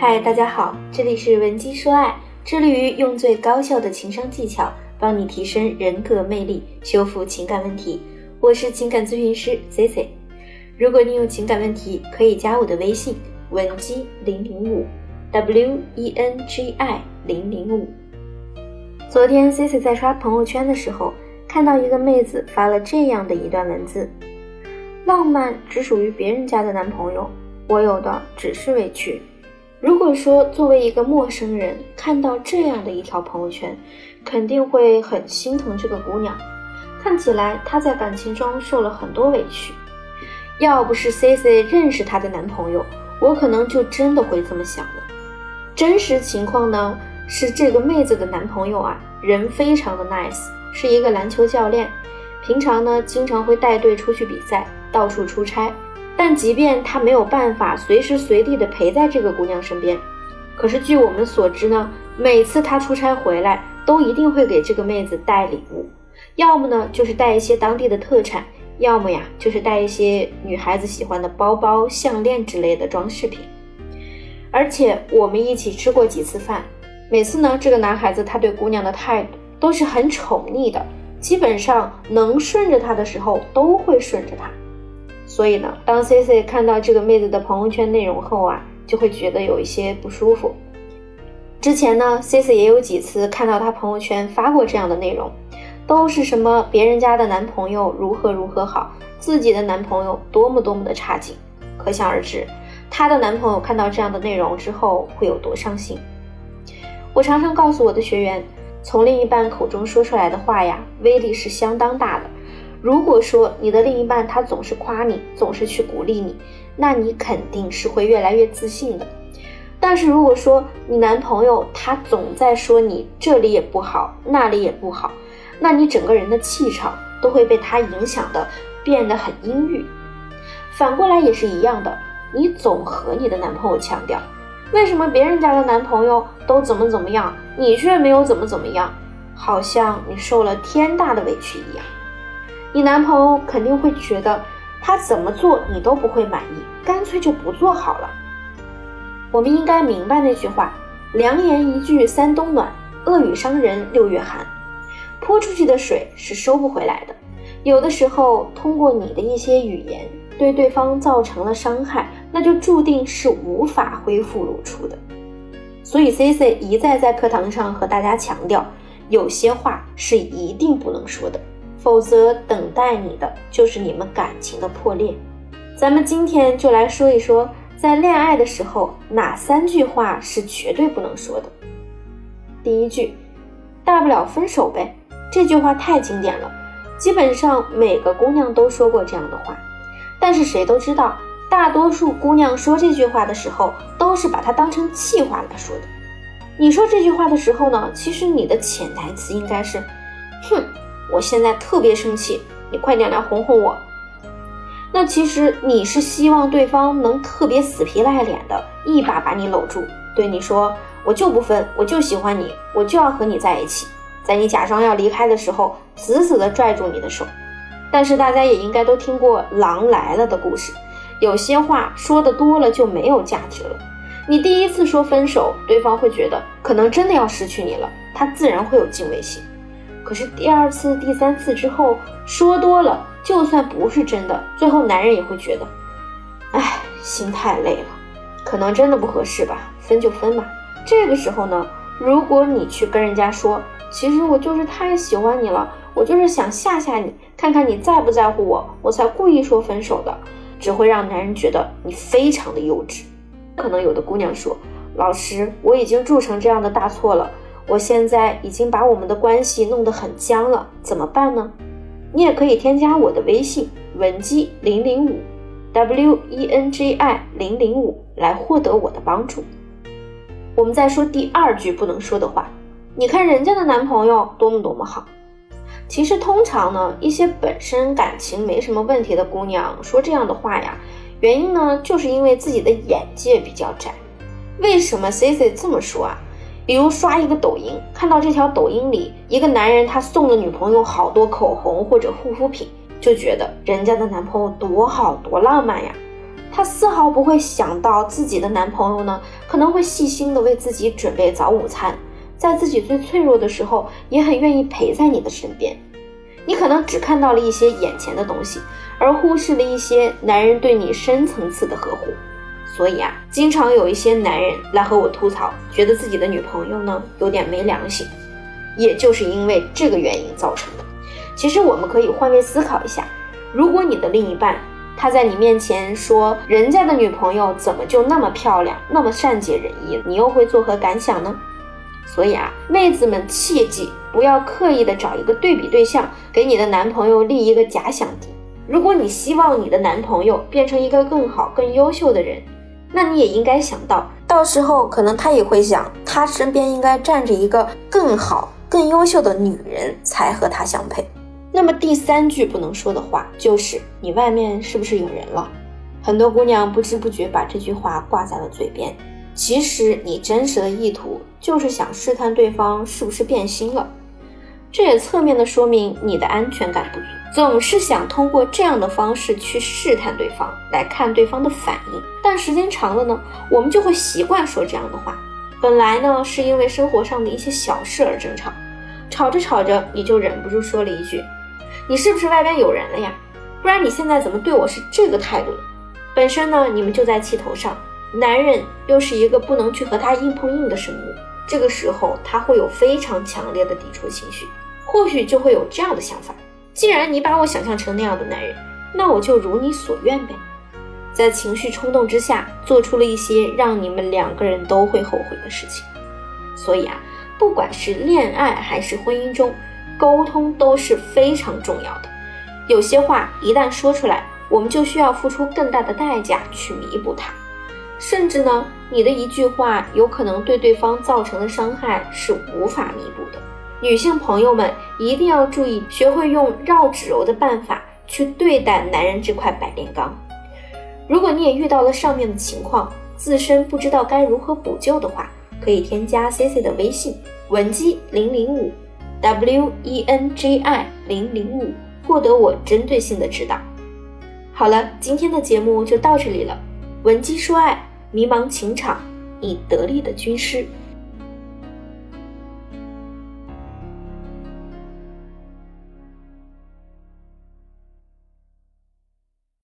嗨，大家好，这里是文姬说爱，致力于用最高效的情商技巧帮你提升人格魅力，修复情感问题。我是情感咨询师 C C。如果你有情感问题，可以加我的微信文姬零零五 W E N G I 零零五。昨天 C C 在刷朋友圈的时候，看到一个妹子发了这样的一段文字：浪漫只属于别人家的男朋友，我有的只是委屈。如果说作为一个陌生人看到这样的一条朋友圈，肯定会很心疼这个姑娘。看起来她在感情中受了很多委屈。要不是 C C 认识她的男朋友，我可能就真的会这么想了。真实情况呢是这个妹子的男朋友啊，人非常的 nice，是一个篮球教练，平常呢经常会带队出去比赛，到处出差。但即便他没有办法随时随地的陪在这个姑娘身边，可是据我们所知呢，每次他出差回来，都一定会给这个妹子带礼物，要么呢就是带一些当地的特产，要么呀就是带一些女孩子喜欢的包包、项链之类的装饰品。而且我们一起吃过几次饭，每次呢这个男孩子他对姑娘的态度都是很宠溺的，基本上能顺着他的时候都会顺着他。所以呢，当 C C 看到这个妹子的朋友圈内容后啊，就会觉得有一些不舒服。之前呢，C C 也有几次看到她朋友圈发过这样的内容，都是什么别人家的男朋友如何如何好，自己的男朋友多么多么的差劲。可想而知，她的男朋友看到这样的内容之后会有多伤心。我常常告诉我的学员，从另一半口中说出来的话呀，威力是相当大的。如果说你的另一半他总是夸你，总是去鼓励你，那你肯定是会越来越自信的。但是如果说你男朋友他总在说你这里也不好，那里也不好，那你整个人的气场都会被他影响的变得很阴郁。反过来也是一样的，你总和你的男朋友强调，为什么别人家的男朋友都怎么怎么样，你却没有怎么怎么样，好像你受了天大的委屈一样。你男朋友肯定会觉得他怎么做你都不会满意，干脆就不做好了。我们应该明白那句话：良言一句三冬暖，恶语伤人六月寒。泼出去的水是收不回来的。有的时候，通过你的一些语言对对方造成了伤害，那就注定是无法恢复如初的。所以，C C 一再在课堂上和大家强调，有些话是一定不能说的。否则，等待你的就是你们感情的破裂。咱们今天就来说一说，在恋爱的时候哪三句话是绝对不能说的。第一句，大不了分手呗。这句话太经典了，基本上每个姑娘都说过这样的话。但是谁都知道，大多数姑娘说这句话的时候，都是把它当成气话来说的。你说这句话的时候呢，其实你的潜台词应该是，哼。我现在特别生气，你快点来哄哄我。那其实你是希望对方能特别死皮赖脸的一把把你搂住，对你说：“我就不分，我就喜欢你，我就要和你在一起。”在你假装要离开的时候，死死的拽住你的手。但是大家也应该都听过“狼来了”的故事，有些话说的多了就没有价值了。你第一次说分手，对方会觉得可能真的要失去你了，他自然会有敬畏心。可是第二次、第三次之后说多了，就算不是真的，最后男人也会觉得，哎，心太累了，可能真的不合适吧，分就分吧。这个时候呢，如果你去跟人家说，其实我就是太喜欢你了，我就是想吓吓你，看看你在不在乎我，我才故意说分手的，只会让男人觉得你非常的幼稚。可能有的姑娘说，老师，我已经铸成这样的大错了。我现在已经把我们的关系弄得很僵了，怎么办呢？你也可以添加我的微信文姬零零五，W E N G I 零零五来获得我的帮助。我们再说第二句不能说的话，你看人家的男朋友多么多么好。其实通常呢，一些本身感情没什么问题的姑娘说这样的话呀，原因呢就是因为自己的眼界比较窄。为什么 C C 这么说啊？比如刷一个抖音，看到这条抖音里一个男人他送了女朋友好多口红或者护肤品，就觉得人家的男朋友多好多浪漫呀。他丝毫不会想到自己的男朋友呢，可能会细心的为自己准备早午餐，在自己最脆弱的时候也很愿意陪在你的身边。你可能只看到了一些眼前的东西，而忽视了一些男人对你深层次的呵护。所以啊，经常有一些男人来和我吐槽，觉得自己的女朋友呢有点没良心，也就是因为这个原因造成的。其实我们可以换位思考一下，如果你的另一半他在你面前说人家的女朋友怎么就那么漂亮，那么善解人意，你又会作何感想呢？所以啊，妹子们切记不要刻意的找一个对比对象，给你的男朋友立一个假想敌。如果你希望你的男朋友变成一个更好、更优秀的人，那你也应该想到，到时候可能他也会想，他身边应该站着一个更好、更优秀的女人才和他相配。那么第三句不能说的话就是你外面是不是有人了？很多姑娘不知不觉把这句话挂在了嘴边，其实你真实的意图就是想试探对方是不是变心了。这也侧面的说明你的安全感不足，总是想通过这样的方式去试探对方，来看对方的反应。但时间长了呢，我们就会习惯说这样的话。本来呢，是因为生活上的一些小事而争吵，吵着吵着，你就忍不住说了一句：“你是不是外边有人了呀？不然你现在怎么对我是这个态度？”本身呢，你们就在气头上，男人又是一个不能去和他硬碰硬的生物。这个时候，他会有非常强烈的抵触情绪，或许就会有这样的想法：既然你把我想象成那样的男人，那我就如你所愿呗。在情绪冲动之下，做出了一些让你们两个人都会后悔的事情。所以啊，不管是恋爱还是婚姻中，沟通都是非常重要的。有些话一旦说出来，我们就需要付出更大的代价去弥补它。甚至呢，你的一句话有可能对对方造成的伤害是无法弥补的。女性朋友们一定要注意，学会用绕指柔的办法去对待男人这块百炼钢。如果你也遇到了上面的情况，自身不知道该如何补救的话，可以添加 C C 的微信文姬零零五 W E N G I 零零五，获得我针对性的指导。好了，今天的节目就到这里了，文姬说爱。迷茫情场，以得力的军师。